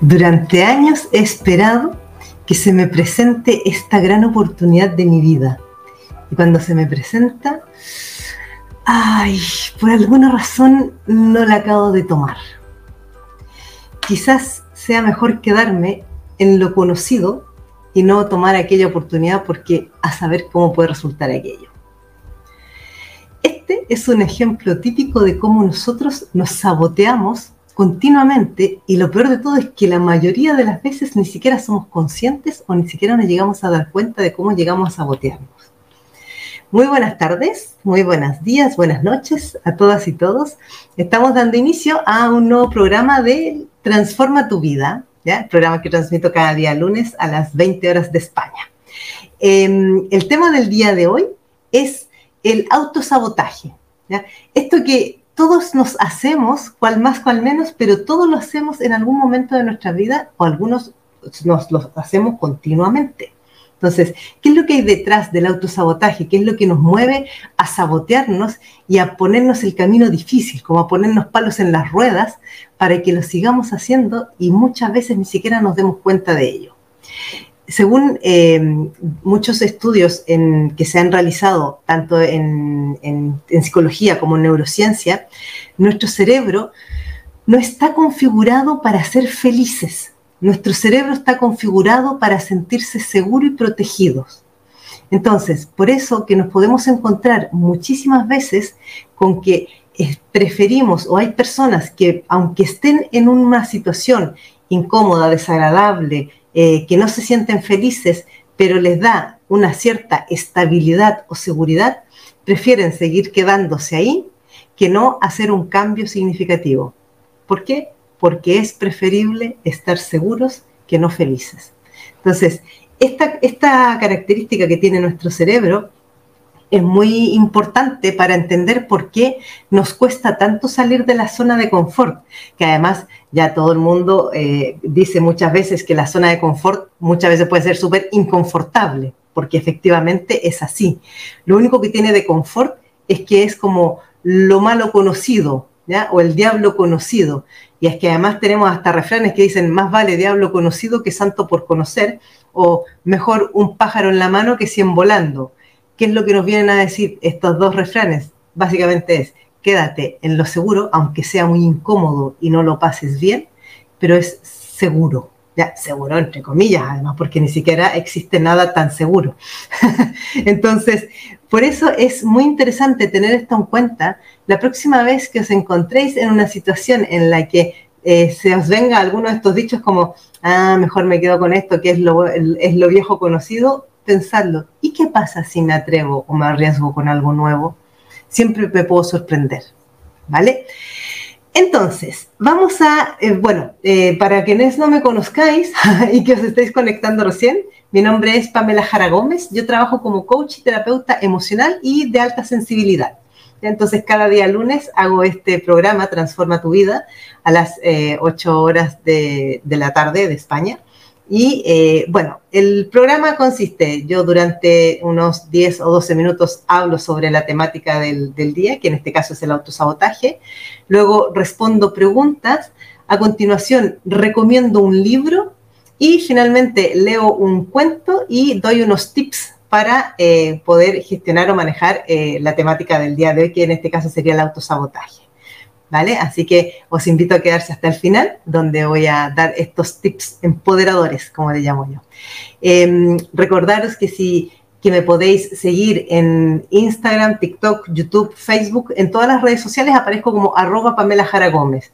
Durante años he esperado que se me presente esta gran oportunidad de mi vida. Y cuando se me presenta, ay, por alguna razón no la acabo de tomar. Quizás sea mejor quedarme en lo conocido y no tomar aquella oportunidad porque a saber cómo puede resultar aquello. Este es un ejemplo típico de cómo nosotros nos saboteamos continuamente y lo peor de todo es que la mayoría de las veces ni siquiera somos conscientes o ni siquiera nos llegamos a dar cuenta de cómo llegamos a sabotearnos. Muy buenas tardes, muy buenos días, buenas noches a todas y todos. Estamos dando inicio a un nuevo programa de Transforma tu vida, ¿ya? el programa que transmito cada día lunes a las 20 horas de España. Em, el tema del día de hoy es el autosabotaje. ¿ya? Esto que todos nos hacemos, cual más, cual menos, pero todos lo hacemos en algún momento de nuestra vida o algunos nos lo hacemos continuamente. Entonces, ¿qué es lo que hay detrás del autosabotaje? ¿Qué es lo que nos mueve a sabotearnos y a ponernos el camino difícil, como a ponernos palos en las ruedas para que lo sigamos haciendo y muchas veces ni siquiera nos demos cuenta de ello? Según eh, muchos estudios que se han realizado tanto en, psicología como en neurociencia, nuestro cerebro no está configurado para ser felices. Nuestro cerebro está configurado para sentirse seguro y protegidos. Entonces, por eso que nos podemos encontrar muchísimas veces con que eh, preferimos o hay personas que aunque estén en una situación incómoda, desagradable, eh, que no se sienten felices, pero les da una cierta estabilidad o seguridad, prefieren seguir quedándose ahí que no hacer un cambio significativo. ¿Por qué? Porque es preferible estar seguros que no felices. Entonces, esta, esta característica que tiene nuestro cerebro es muy importante para entender por qué nos cuesta tanto salir de la zona de confort, que además ya todo el mundo eh, dice muchas veces que la zona de confort muchas veces puede ser súper inconfortable, porque efectivamente es así. Lo único que tiene de confort es que es como lo malo conocido, ¿ya? o el diablo conocido. Y es que además tenemos hasta refranes que dicen, más vale diablo conocido que santo por conocer, o mejor un pájaro en la mano que cien volando. ¿Qué es lo que nos vienen a decir estos dos refranes? Básicamente es, quédate en lo seguro, aunque sea muy incómodo y no lo pases bien, pero es seguro. Ya, seguro entre comillas, además, porque ni siquiera existe nada tan seguro. Entonces, por eso es muy interesante tener esto en cuenta la próxima vez que os encontréis en una situación en la que eh, se os venga alguno de estos dichos como, ah, mejor me quedo con esto, que es lo, es lo viejo conocido, pensarlo, ¿y qué pasa si me atrevo o me arriesgo con algo nuevo? Siempre me puedo sorprender, ¿vale? Entonces, vamos a, eh, bueno, eh, para quienes no me conozcáis y que os estéis conectando recién, mi nombre es Pamela Jara Gómez, yo trabajo como coach y terapeuta emocional y de alta sensibilidad. Entonces, cada día lunes hago este programa, Transforma tu vida, a las 8 eh, horas de, de la tarde de España. Y eh, bueno, el programa consiste, yo durante unos 10 o 12 minutos hablo sobre la temática del, día, que en este caso es el autosabotaje, luego respondo preguntas, a continuación recomiendo un libro y finalmente leo un cuento y doy unos tips para eh, poder gestionar o manejar eh, la temática del día de hoy, que en este caso sería el autosabotaje. Así que os invito a quedarse hasta el final, donde voy a dar estos tips empoderadores, como le llamo yo. Em, recordaros que si que me podéis seguir en Instagram, TikTok, YouTube, Facebook, en todas las redes sociales aparezco como arroba Pamela Jara Gómez.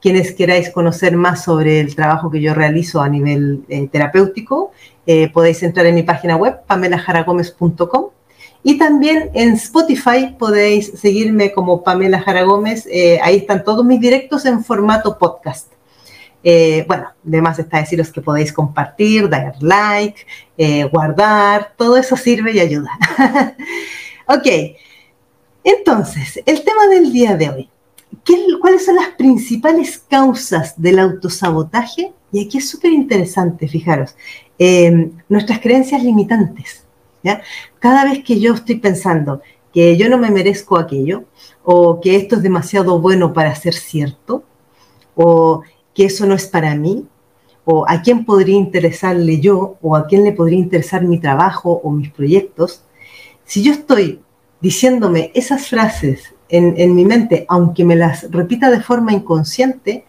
Quienes queráis conocer más sobre el trabajo que yo realizo a nivel eh, terapéutico, eh, podéis entrar en mi página web, pamelajaragómez.com y también en Spotify podéis seguirme como Pamela Jara Gómez. Eh, ahí están todos mis directos en formato podcast. Eh, bueno, además está deciros que podéis compartir, dar like, eh, guardar, todo eso sirve y ayuda. ok, entonces, el tema del día de hoy. ¿Cuáles son las principales causas del autosabotaje? Y aquí es súper interesante, fijaros, nuestras creencias limitantes. Cada vez que yo estoy pensando que yo no me merezco aquello, o que esto es demasiado bueno para ser cierto, o que eso no es para mí, o a quién podría interesarle yo, o a quién le podría interesar mi trabajo o mis proyectos, si yo estoy diciéndome esas frases en, mi mente, aunque me las repita de forma inconsciente,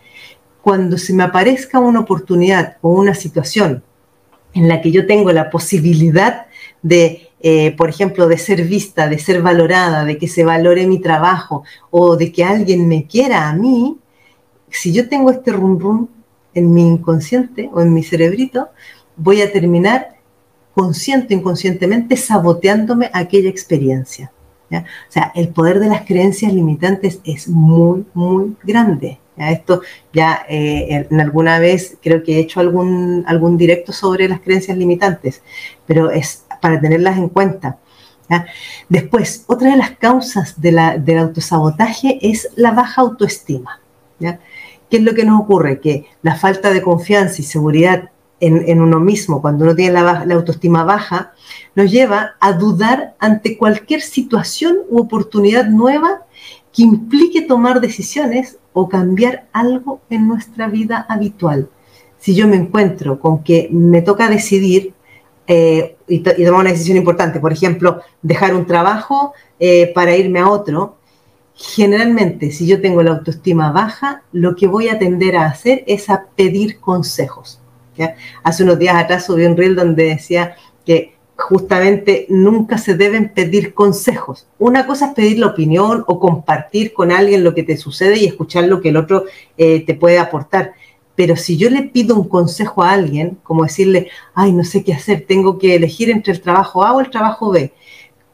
cuando se me aparezca una oportunidad o una situación en la que yo tengo la posibilidad de, eh, por ejemplo, de ser vista, de ser valorada, de que se valore mi trabajo o de que alguien me quiera a mí, si yo tengo este rum rum en mi inconsciente o en mi cerebrito, voy a terminar consciente inconscientemente saboteándome aquella experiencia. O sea, el poder de las creencias limitantes es muy, muy grande. Esto ya eh, en alguna vez creo que he hecho algún, algún directo sobre las creencias limitantes, pero es para tenerlas en cuenta. Después, otra de las causas del autosabotaje es la baja autoestima. ¿Qué es lo que nos ocurre? Que la falta de confianza y seguridad en, uno mismo, cuando uno tiene la, la, autoestima baja, nos lleva a dudar ante cualquier situación u oportunidad nueva que implique tomar decisiones o cambiar algo en nuestra vida habitual. Si yo me encuentro con que me toca decidir eh, y, tomar una decisión importante, por ejemplo, dejar un trabajo eh, para irme a otro, generalmente si yo tengo la autoestima baja, lo que voy a tender a hacer es a pedir consejos. Hace unos días atrás subí un reel donde decía que justamente nunca se deben pedir consejos. Una cosa es pedir la opinión o compartir con alguien lo que te sucede y escuchar lo que el otro eh, te puede aportar. Pero si yo le pido un consejo a alguien, como decirle, ay, no sé qué hacer, tengo que elegir entre el trabajo A o el trabajo B,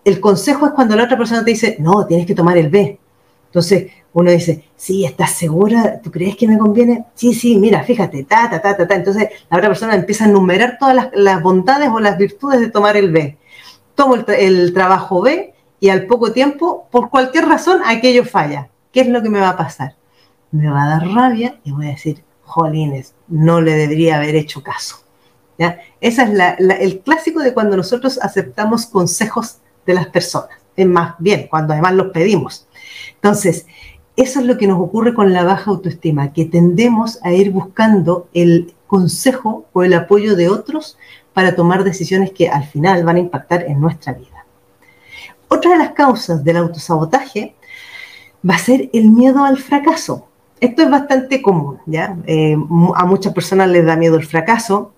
el consejo es cuando la otra persona te dice, no, tienes que tomar el B. Entonces, uno dice, sí, ¿estás segura? ¿Tú crees que me conviene? Sí, sí, mira, fíjate, ta, ta, ta, ta. Entonces la otra persona empieza a enumerar todas las, bondades o las virtudes de tomar el B. Tomo el, trabajo B y al poco tiempo, por cualquier razón, aquello falla. ¿Qué es lo que me va a pasar? Me va a dar rabia y voy a decir, jolines, no le debería haber hecho caso. ¿Ya? Ese es el clásico de cuando nosotros aceptamos consejos de las personas. Es más bien, cuando además los pedimos. Entonces, eso es lo que nos ocurre con la baja autoestima, que tendemos a ir buscando el consejo o el apoyo de otros para tomar decisiones que al final van a impactar en nuestra vida. Otra de las causas del autosabotaje va a ser el miedo al fracaso. Esto es bastante común, ¿ya? Eh, a muchas personas les da miedo el fracaso,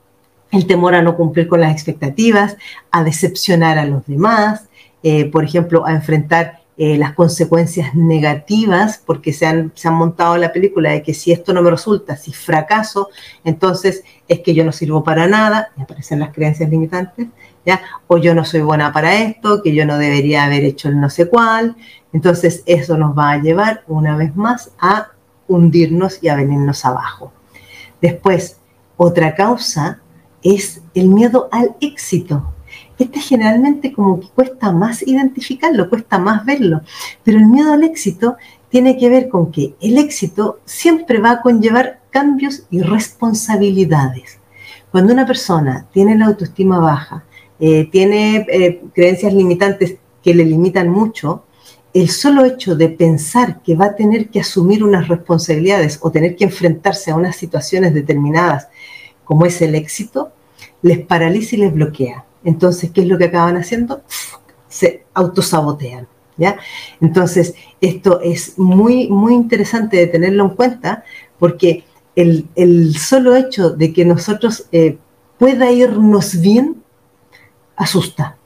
el temor a no cumplir con las expectativas, a decepcionar a los demás, eh, por ejemplo, a enfrentar eh, las consecuencias negativas, porque se han, se han montado la película de que si esto no me resulta, si fracaso, entonces es que yo no sirvo para nada, y aparecen las creencias limitantes, ¿ya? o yo no soy buena para esto, que yo no debería haber hecho el no sé cuál, entonces eso nos va a llevar una vez más a hundirnos y a venirnos abajo. Después, otra causa es el miedo al éxito este generalmente como que cuesta más identificarlo, cuesta más verlo, pero el miedo al éxito tiene que ver con que el éxito siempre va a conllevar cambios y responsabilidades. Cuando una persona tiene la autoestima baja, eh, tiene eh, creencias limitantes que le limitan mucho, el solo hecho de pensar que va a tener que asumir unas responsabilidades o tener que enfrentarse a unas situaciones determinadas como es el éxito, les paraliza y les bloquea. Entonces, ¿qué es lo que acaban haciendo? Se autosabotean. ¿ya? Entonces, esto es muy, muy interesante de tenerlo en cuenta porque el, solo hecho de que nosotros eh, pueda irnos bien asusta.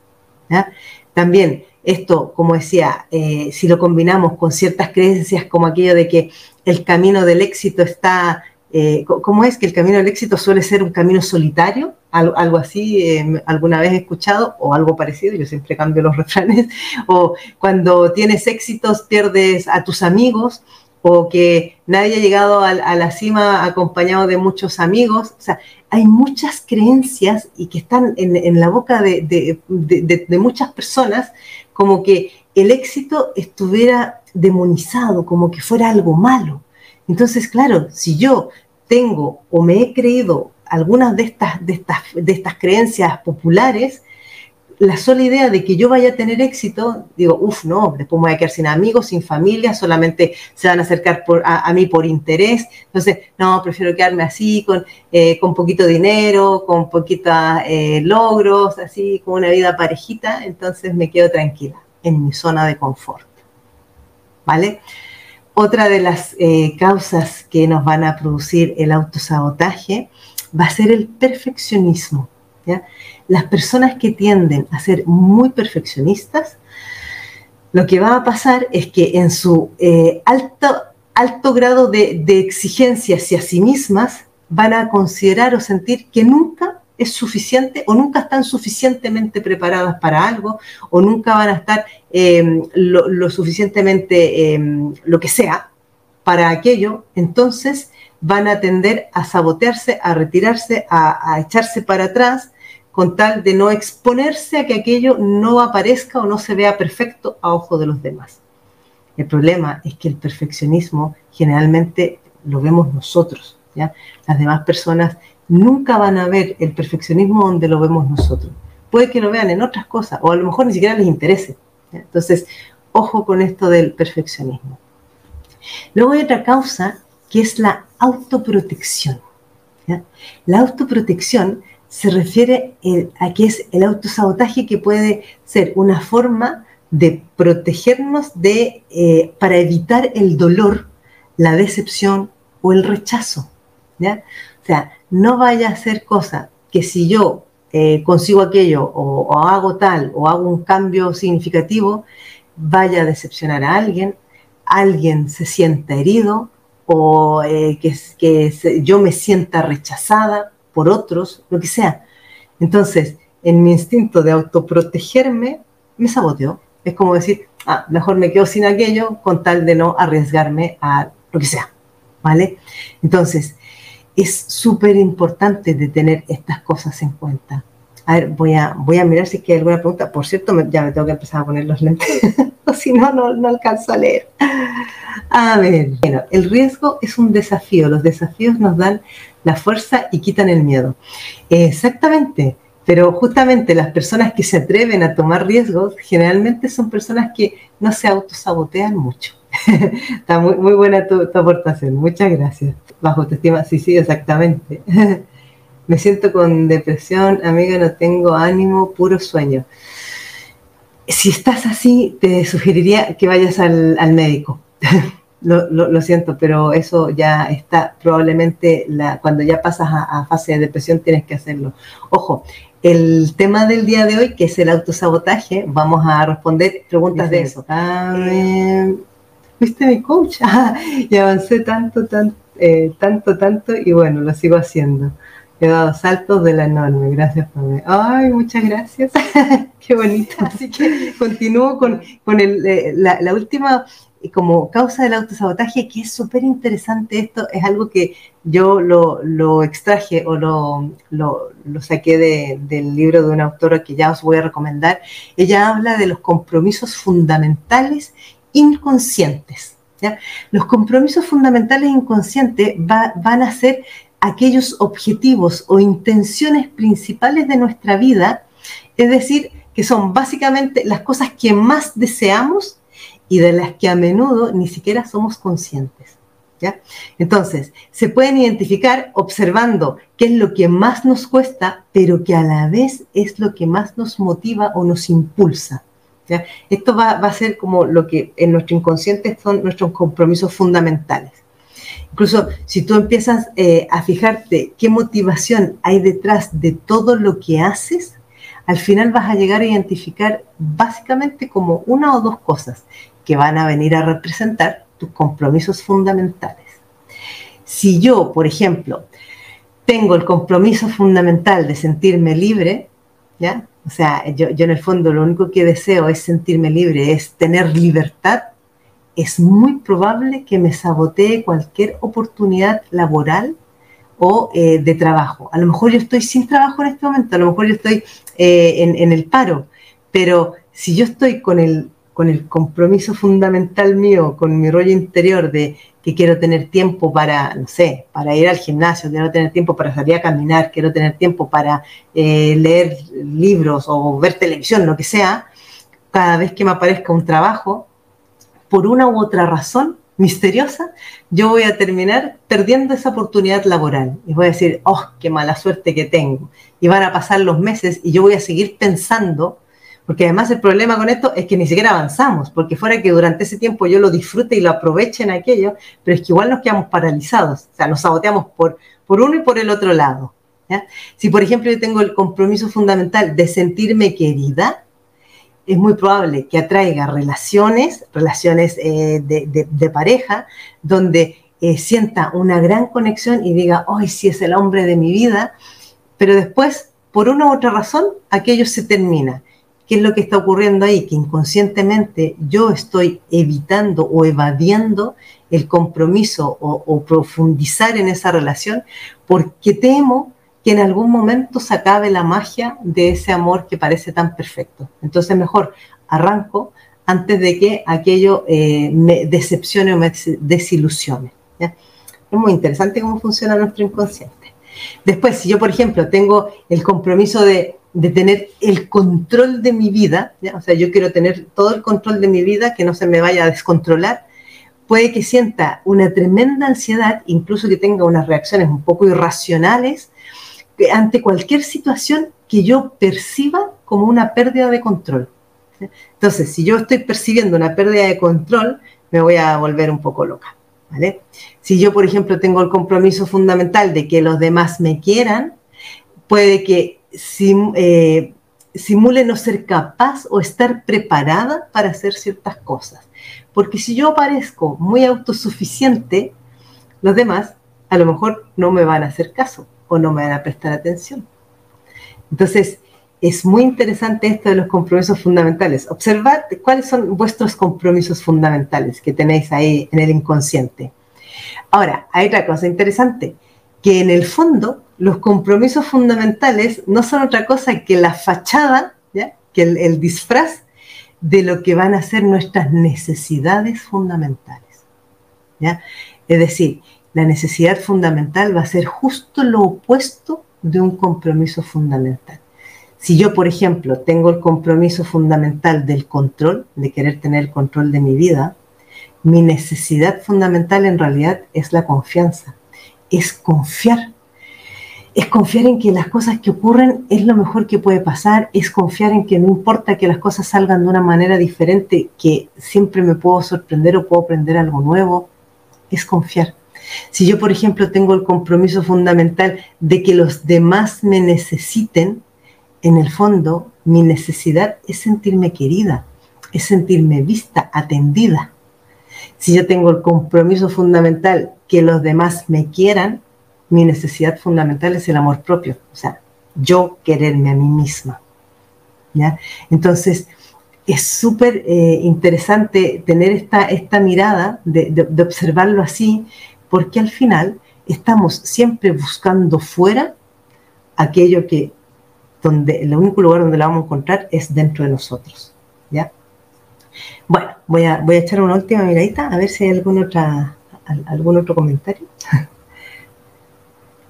También esto, como decía, eh, si lo combinamos con ciertas creencias como aquello de que el camino del éxito está eh, ¿cómo es que el camino del éxito suele ser un camino solitario? algo así, eh, alguna vez he escuchado, o algo parecido, yo siempre cambio los refranes, o cuando tienes éxitos pierdes a tus amigos, o que nadie ha llegado a, la cima acompañado de muchos amigos. O sea, hay muchas creencias y que están en, la boca de, de muchas personas como que el éxito estuviera demonizado, como que fuera algo malo. Entonces, claro, si yo tengo o me he creído algunas de estas, de estas, de estas creencias populares, la sola idea de que yo vaya a tener éxito, digo, uff, no, después me voy a quedar sin amigos, sin familia, solamente se van a acercar a, mí por interés. Entonces, no, prefiero quedarme así, con, eh, con poquito dinero, con poquitos eh, logros, así, con una vida parejita, entonces me quedo tranquila en mi zona de confort. ¿Vale? Otra de las eh, causas que nos van a producir el autosabotaje va a ser el perfeccionismo. Las personas que tienden a ser muy perfeccionistas, lo que va a pasar es que en su eh, alto, alto grado de, de exigencia hacia sí mismas, van a considerar o sentir que nunca es suficiente o nunca están suficientemente preparadas para algo o nunca van a estar em, lo, suficientemente, em, lo que sea, para aquello, entonces van a tender a sabotearse, a retirarse, a, echarse para atrás con tal de no exponerse a que aquello no aparezca o no se vea perfecto a ojo de los demás. El problema es que el perfeccionismo generalmente lo vemos nosotros, ¿ya? Las demás personas nunca van a ver el perfeccionismo donde lo vemos nosotros. Puede que lo vean en otras cosas o a lo mejor ni siquiera les interese. Entonces, ojo con esto del perfeccionismo. Luego hay otra causa que es la autoprotección. La autoprotección se refiere a que es el autosabotaje que puede ser una forma de protegernos de, eh, para evitar el dolor, la decepción o el rechazo. ¿ya? O sea, no vaya a ser cosa que si yo eh, consigo aquello o, hago tal o hago un cambio significativo, vaya a decepcionar a alguien, alguien se sienta herido o eh, que, que yo me sienta rechazada por otros, lo que sea. Entonces, en mi instinto de autoprotegerme, me saboteó. Es como decir, ah, mejor me quedo sin aquello con tal de no arriesgarme a lo que sea. ¿Vale? Entonces, es súper importante de tener estas cosas en cuenta. A ver, voy a, voy a mirar si hay alguna pregunta. Por cierto, ya me tengo que empezar a poner los lentes, o si no, no, alcanzo a leer. A ver, bueno, el riesgo es un desafío. Los desafíos nos dan la fuerza y quitan el miedo. Exactamente. Pero justamente las personas que se atreven a tomar riesgos generalmente son personas que no se autosabotean mucho. Está muy, muy buena tu, aportación, muchas gracias. Bajo autoestima, sí, sí, exactamente. Me siento con depresión, amiga, no tengo ánimo, puro sueño. Si estás así, te sugeriría que vayas al, médico. Lo, siento, pero eso ya está probablemente la, cuando ya pasas a, a, fase de depresión tienes que hacerlo. Ojo, el tema del día de hoy, que es el autosabotaje, vamos a responder preguntas de eso. Amén fuiste mi coach. y avancé tanto, tanto, eh, tanto, tanto, y bueno, lo sigo haciendo. He dado saltos de la enorme, gracias Pamela. Ay, muchas gracias, qué bonita. Así que continúo con, con el, eh, la, última como causa del autosabotaje, que es súper interesante esto, es algo que yo lo, lo extraje o lo, lo, saqué de, del libro de una autora que ya os voy a recomendar. Ella habla de los compromisos fundamentales inconscientes. Los compromisos fundamentales inconscientes van a ser aquellos objetivos o intenciones principales de nuestra vida, es decir, que son básicamente las cosas que más deseamos y de las que a menudo ni siquiera somos conscientes. ¿ya? Entonces, se pueden identificar observando qué es lo que más nos cuesta, pero que a la vez es lo que más nos motiva o nos impulsa. Esto va, a ser como lo que en nuestro inconsciente son nuestros compromisos fundamentales. Incluso si tú empiezas eh, a fijarte qué motivación hay detrás de todo lo que haces, al final vas a llegar a identificar básicamente como una o dos cosas que van a venir a representar tus compromisos fundamentales. Si yo, por ejemplo, tengo el compromiso fundamental de sentirme libre, ¿ya? O sea, yo, en el fondo lo único que deseo es sentirme libre, es tener libertad. Es muy probable que me sabotee cualquier oportunidad laboral o eh, de trabajo. A lo mejor yo estoy sin trabajo en este momento, a lo mejor yo estoy eh, en, el paro, pero si yo estoy con el con el compromiso fundamental mío, con mi rollo interior de que quiero tener tiempo para, no sé, para ir al gimnasio, quiero tener tiempo para salir a caminar, quiero tener tiempo para eh, leer libros o ver televisión, lo que sea, cada vez que me aparezca un trabajo, por una u otra razón misteriosa, yo voy a terminar perdiendo esa oportunidad laboral. Y voy a decir, oh, qué mala suerte que tengo. Y van a pasar los meses y yo voy a seguir pensando porque además el problema con esto es que ni siquiera avanzamos, porque fuera que durante ese tiempo yo lo disfrute y lo aproveche en aquello, pero es que igual nos quedamos paralizados, o sea, nos saboteamos por, por uno y por el otro lado. Si, por ejemplo, yo tengo el compromiso fundamental de sentirme querida, es muy probable que atraiga relaciones, relaciones eh, de, pareja, donde eh, sienta una gran conexión y diga, hoy sí es el hombre de mi vida, pero después, por una u otra razón, aquello se termina. ¿Qué es lo que está ocurriendo ahí? Que inconscientemente yo estoy evitando o evadiendo el compromiso o, profundizar en esa relación porque temo que en algún momento se acabe la magia de ese amor que parece tan perfecto. Entonces mejor arranco antes de que aquello eh, me decepcione o me desilusione. Es muy interesante cómo funciona nuestro inconsciente. Después, si yo, por ejemplo, tengo el compromiso de de tener el control de mi vida, o sea, yo quiero tener todo el control de mi vida, que no se me vaya a descontrolar, puede que sienta una tremenda ansiedad, incluso que tenga unas reacciones un poco irracionales ante cualquier situación que yo perciba como una pérdida de control. Entonces, si yo estoy percibiendo una pérdida de control, me voy a volver un poco loca. ¿vale? Si yo, por ejemplo, tengo el compromiso fundamental de que los demás me quieran, puede que eh, simule no ser capaz o estar preparada para hacer ciertas cosas. Porque si yo parezco muy autosuficiente, los demás a lo mejor no me van a hacer caso o no me van a prestar atención. Entonces, es muy interesante esto de los compromisos fundamentales. Observad cuáles son vuestros compromisos fundamentales que tenéis ahí en el inconsciente. Ahora, hay otra cosa interesante, que en el fondo los compromisos fundamentales no son otra cosa que la fachada, ¿ya? que el, disfraz de lo que van a ser nuestras necesidades fundamentales. ¿ya? Es decir, la necesidad fundamental va a ser justo lo opuesto de un compromiso fundamental. Si yo, por ejemplo, tengo el compromiso fundamental del control, de querer tener el control de mi vida, mi necesidad fundamental en realidad es la confianza, es confiar es confiar en que las cosas que ocurren es lo mejor que puede pasar, es confiar en que no importa que las cosas salgan de una manera diferente, que siempre me puedo sorprender o puedo aprender algo nuevo, es confiar. Si yo, por ejemplo, tengo el compromiso fundamental de que los demás me necesiten, en el fondo mi necesidad es sentirme querida, es sentirme vista, atendida. Si yo tengo el compromiso fundamental que los demás me quieran, mi necesidad fundamental es el amor propio, o sea, yo quererme a mí misma. ¿ya? Entonces, es súper eh, interesante tener esta, esta mirada de, observarlo así, porque al final estamos siempre buscando fuera aquello que, donde el único lugar donde la vamos a encontrar es dentro de nosotros. ¿ya? Bueno, voy a, voy a echar una última miradita a ver si hay algún, otra, algún otro comentario.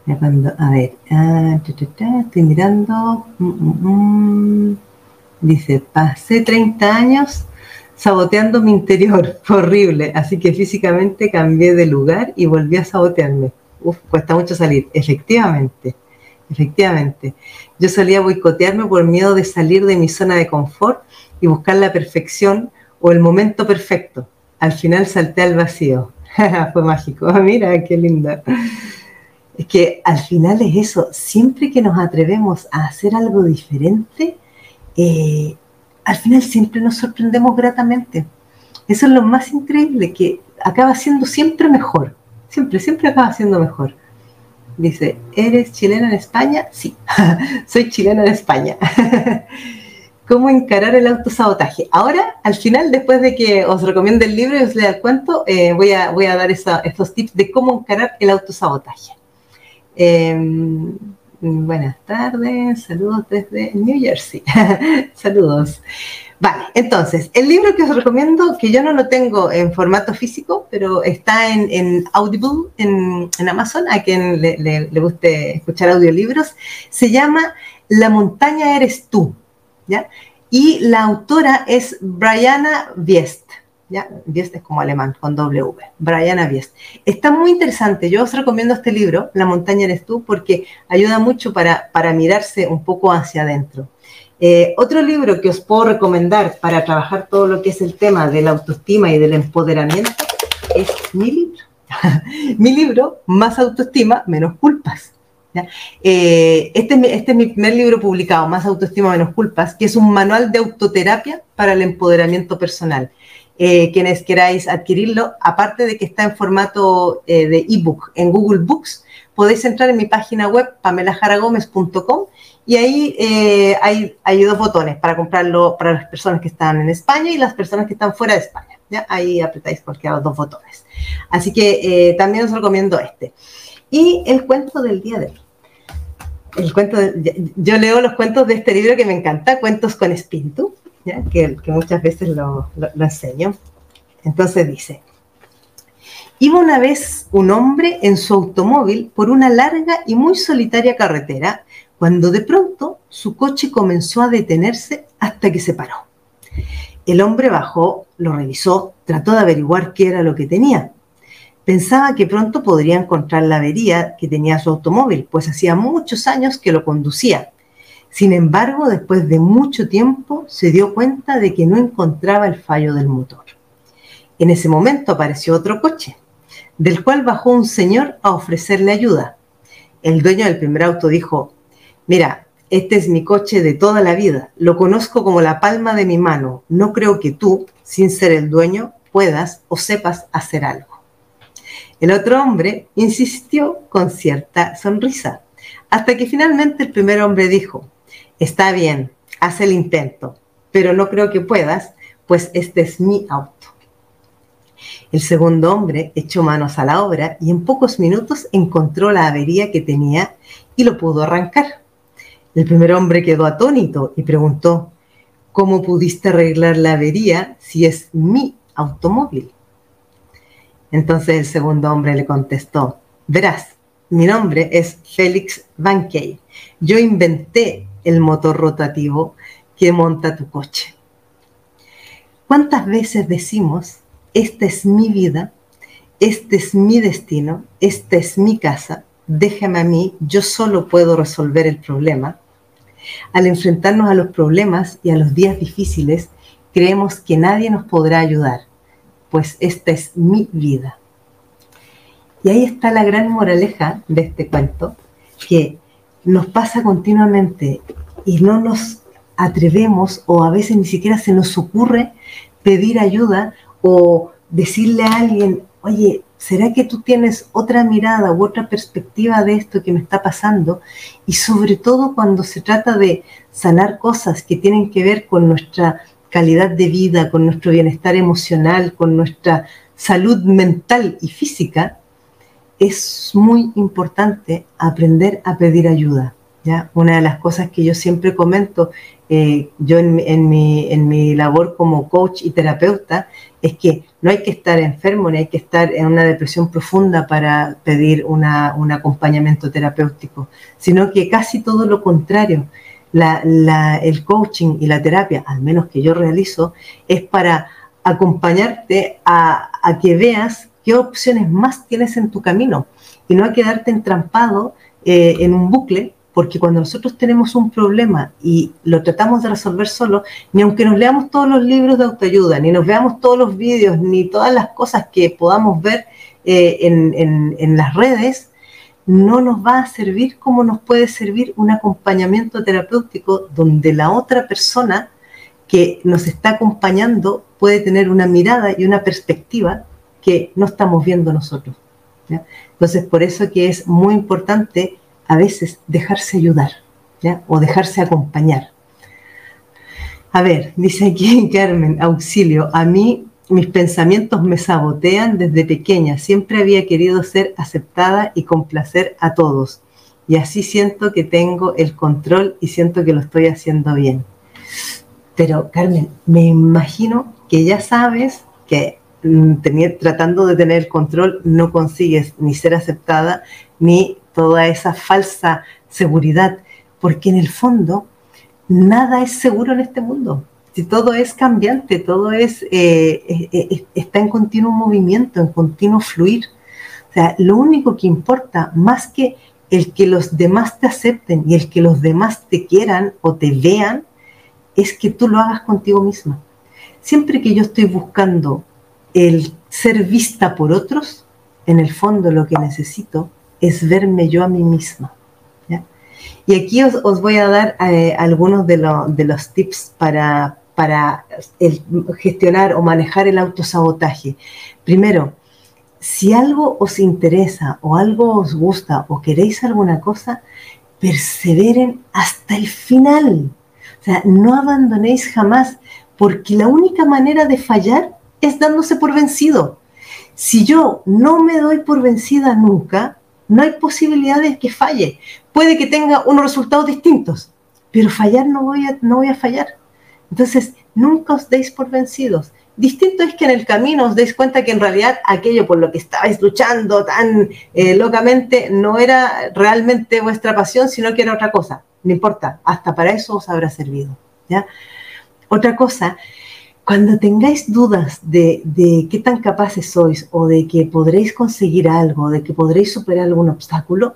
a ver, ah, estoy mirando. Mm, mm, mm. dice, pasé 30 años saboteando mi interior. Horrible. Así que físicamente cambié de lugar y volví a sabotearme. Uf, cuesta mucho salir. Efectivamente, efectivamente. Yo solía boicotearme por miedo de salir de mi zona de confort y buscar la perfección o el momento perfecto. Al final salté al vacío. Fue mágico. Mira, qué linda. Es que al final es eso, siempre que nos atrevemos a hacer algo diferente, eh, al final siempre nos sorprendemos gratamente. Eso es lo más increíble, que acaba siendo siempre mejor, siempre, siempre acaba siendo mejor. Dice, ¿eres chilena en España? Sí, soy chilena en España. ¿Cómo encarar el autosabotaje? Ahora, al final, después de que os recomiende el libro y os lea el cuento, eh, voy, a, dar estos tips de cómo encarar el autosabotaje. Em, buenas tardes, saludos desde New Jersey. saludos. Vale, entonces, el libro que os recomiendo, que yo no lo tengo en formato físico, pero está en, Audible, en, Amazon, a quien le, guste escuchar audiolibros, se llama La montaña eres tú, ¿ya? Y la autora es Brianna Viest, ¿ya? Es como alemán, con W, Brianna Viest. Está muy interesante, yo os recomiendo este libro, La montaña eres tú, porque ayuda mucho para, para mirarse un poco hacia adentro. Eh, otro libro que os puedo recomendar para trabajar todo lo que es el tema de la autoestima y del empoderamiento es mi libro. mi libro, Más autoestima, menos culpas. Eh, este, este, es mi primer libro publicado, Más autoestima, menos culpas, que es un manual de autoterapia para el empoderamiento personal. Eh, quienes queráis adquirirlo, aparte de que está en formato de ebook en Google Books, podéis entrar en mi página web pamelajaragomez.com y ahí eh, hay, hay, dos botones para comprarlo para las personas que están en España y las personas que están fuera de España. ¿ya? Ahí apretáis cualquiera de los dos botones. Así que eh, también os recomiendo este. Y el cuento del día de hoy. El cuento yo leo los cuentos de este libro que me encanta, Cuentos con Espíritu, Que, muchas veces lo enseño. Entonces dice, Iba una vez un hombre en su automóvil por una larga y muy solitaria carretera cuando de pronto su coche comenzó a detenerse hasta que se paró. El hombre bajó, lo revisó, trató de averiguar qué era lo que tenía. Pensaba que pronto podría encontrar la avería que tenía su automóvil, pues hacía muchos años que lo conducía. Sin embargo, después de mucho tiempo se dio cuenta de que no encontraba el fallo del motor. En ese momento apareció otro coche, del cual bajó un señor a ofrecerle ayuda. El dueño del primer auto dijo, Mira, este es mi coche de toda la vida, lo conozco como la palma de mi mano, no creo que tú, sin ser el dueño, puedas o sepas hacer algo. El otro hombre insistió con cierta sonrisa, hasta que finalmente el primer hombre dijo, está bien, haz el intento, pero no creo que puedas, pues este es mi auto. El segundo hombre echó manos a la obra y en pocos minutos encontró la avería que tenía y lo pudo arrancar. El primer hombre quedó atónito y preguntó, ¿cómo pudiste arreglar la avería si es mi automóvil? Entonces el segundo hombre le contestó, verás, mi nombre es Félix Van Key. Yo inventé el motor rotativo que monta tu coche. ¿Cuántas veces decimos, esta es mi vida, este es mi destino, esta es mi casa, déjame a mí, yo solo puedo resolver el problema. Al enfrentarnos a los problemas y a los días difíciles, creemos que nadie nos podrá ayudar, pues esta es mi vida. Y ahí está la gran moraleja de este cuento, que nos pasa continuamente y no nos atrevemos o a veces ni siquiera se nos ocurre pedir ayuda o decirle a alguien, oye, ¿Será que tú tienes otra mirada u otra perspectiva de esto que me está pasando? Y sobre todo cuando se trata de sanar cosas que tienen que ver con nuestra calidad de vida, con nuestro bienestar emocional, con nuestra salud mental y física, es muy importante aprender a pedir ayuda. ¿ya? Una de las cosas que yo siempre comento, eh, yo en, mi, en mi labor como coach y terapeuta, es que no hay que estar enfermo ni hay que estar en una depresión profunda para pedir un acompañamiento terapéutico, sino que casi todo lo contrario. el coaching y la terapia, al menos que yo realizo, es para acompañarte a, que veas qué opciones más tienes en tu camino y no a quedarte entrampado eh, en un bucle porque cuando nosotros tenemos un problema y lo tratamos de resolver solo, ni aunque nos leamos todos los libros de autoayuda, ni nos veamos todos los vídeos, ni todas las cosas que podamos ver eh, en, las redes, no nos va a servir como nos puede servir un acompañamiento terapéutico donde la otra persona que nos está acompañando puede tener una mirada y una perspectiva que no estamos viendo nosotros. Entonces, por eso que es muy importante a veces dejarse ayudar o dejarse acompañar. A ver, dice aquí Carmen, auxilio, a mí mis pensamientos me sabotean desde pequeña, siempre había querido ser aceptada y complacer a todos. Y así siento que tengo el control y siento que lo estoy haciendo bien. Pero Carmen, me imagino que ya sabes que mm, tratando de tener control no consigues ni ser aceptada ni toda esa falsa seguridad, porque en el fondo nada es seguro en este mundo. Si todo es cambiante, todo es, eh, eh, eh, está en continuo movimiento, en continuo fluir. O sea, lo único que importa, más que el que los demás te acepten y el que los demás te quieran o te vean, es que tú lo hagas contigo misma. Siempre que yo estoy buscando el ser vista por otros, en el fondo lo que necesito es verme yo a mí misma. Y aquí os, voy a dar eh, algunos de, los tips para, para gestionar o manejar el autosabotaje. Primero, si algo os interesa o algo os gusta o queréis alguna cosa, perseveren hasta el final. O sea, no abandonéis jamás, porque la única manera de fallar es dándose por vencido. Si yo no me doy por vencida nunca, no hay posibilidad de que falle. Puede que tenga unos resultados distintos, pero fallar no voy a, no voy a fallar. Entonces, nunca os deis por vencidos. Distinto es que en el camino os deis cuenta que en realidad aquello por lo que estabais luchando tan eh, locamente no era realmente vuestra pasión, sino que era otra cosa no importa, hasta para eso os habrá servido. ¿ya? Otra cosa, cuando tengáis dudas de, qué tan capaces sois o de que podréis conseguir algo, de que podréis superar algún obstáculo,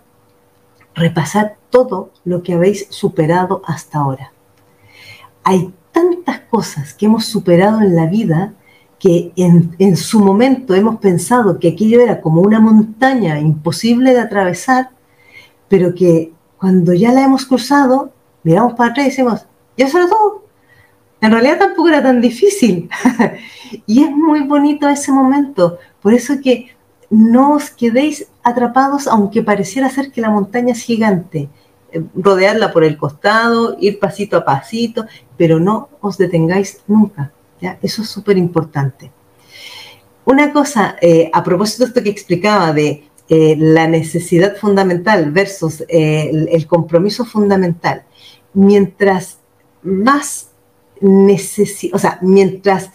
repasad todo lo que habéis superado hasta ahora. Hay tantas cosas que hemos superado en la vida que en, su momento hemos pensado que aquello era como una montaña imposible de atravesar, pero que cuando ya la hemos cruzado, miramos para atrás y decimos, ya se todo. En realidad tampoco era tan difícil. y es muy bonito ese momento. Por eso que no os quedéis atrapados, aunque pareciera ser que la montaña es gigante. Eh, rodearla por el costado, ir pasito a pasito, pero no os detengáis nunca. ¿ya? Eso es súper importante. Una cosa, eh, a propósito de esto que explicaba de eh, la necesidad fundamental versus el, compromiso fundamental, mientras más o sea, mientras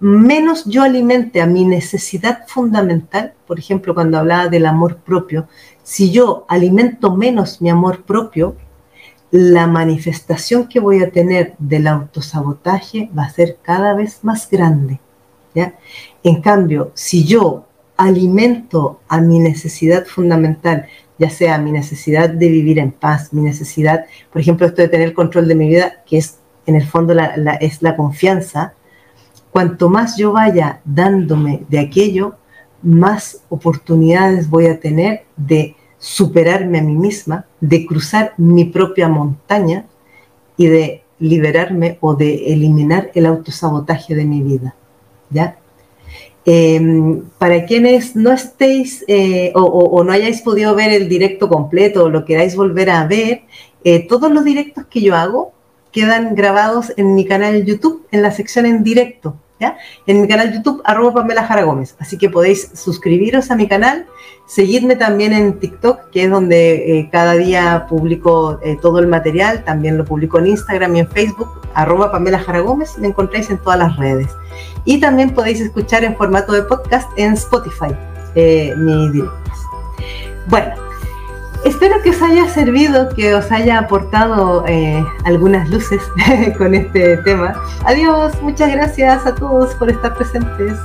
menos yo alimente a mi necesidad fundamental, por ejemplo, cuando hablaba del amor propio, si yo alimento menos mi amor propio, la manifestación que voy a tener del autosabotaje va a ser cada vez más grande. ¿ya? En cambio, si yo alimento a mi necesidad fundamental, ya sea mi necesidad de vivir en paz, mi necesidad, por ejemplo, esto de tener control de mi vida, que es en el fondo es la confianza, cuanto más yo vaya dándome de aquello, más oportunidades voy a tener de superarme a mí misma, de cruzar mi propia montaña y de liberarme o de eliminar el autosabotaje de mi vida. ¿Ya? Em, para quienes no estéis eh, o, no hayáis podido ver el directo completo o lo queráis volver a ver, eh, todos los directos que yo hago quedan grabados en mi canal YouTube, en la sección en directo. En mi canal YouTube, arroba Pamela Jara Gómez. Así que podéis suscribiros a mi canal, seguirme también en TikTok, que es donde eh, cada día publico todo el material. También lo publico en Instagram y en Facebook, arroba Pamela Jara Gómez. Me encontráis en todas las redes. Y también podéis escuchar en formato de podcast en Spotify eh, mis directos. Bueno, espero que os haya servido, que os haya aportado eh, algunas luces con este tema. Adiós, muchas gracias a todos por estar presentes.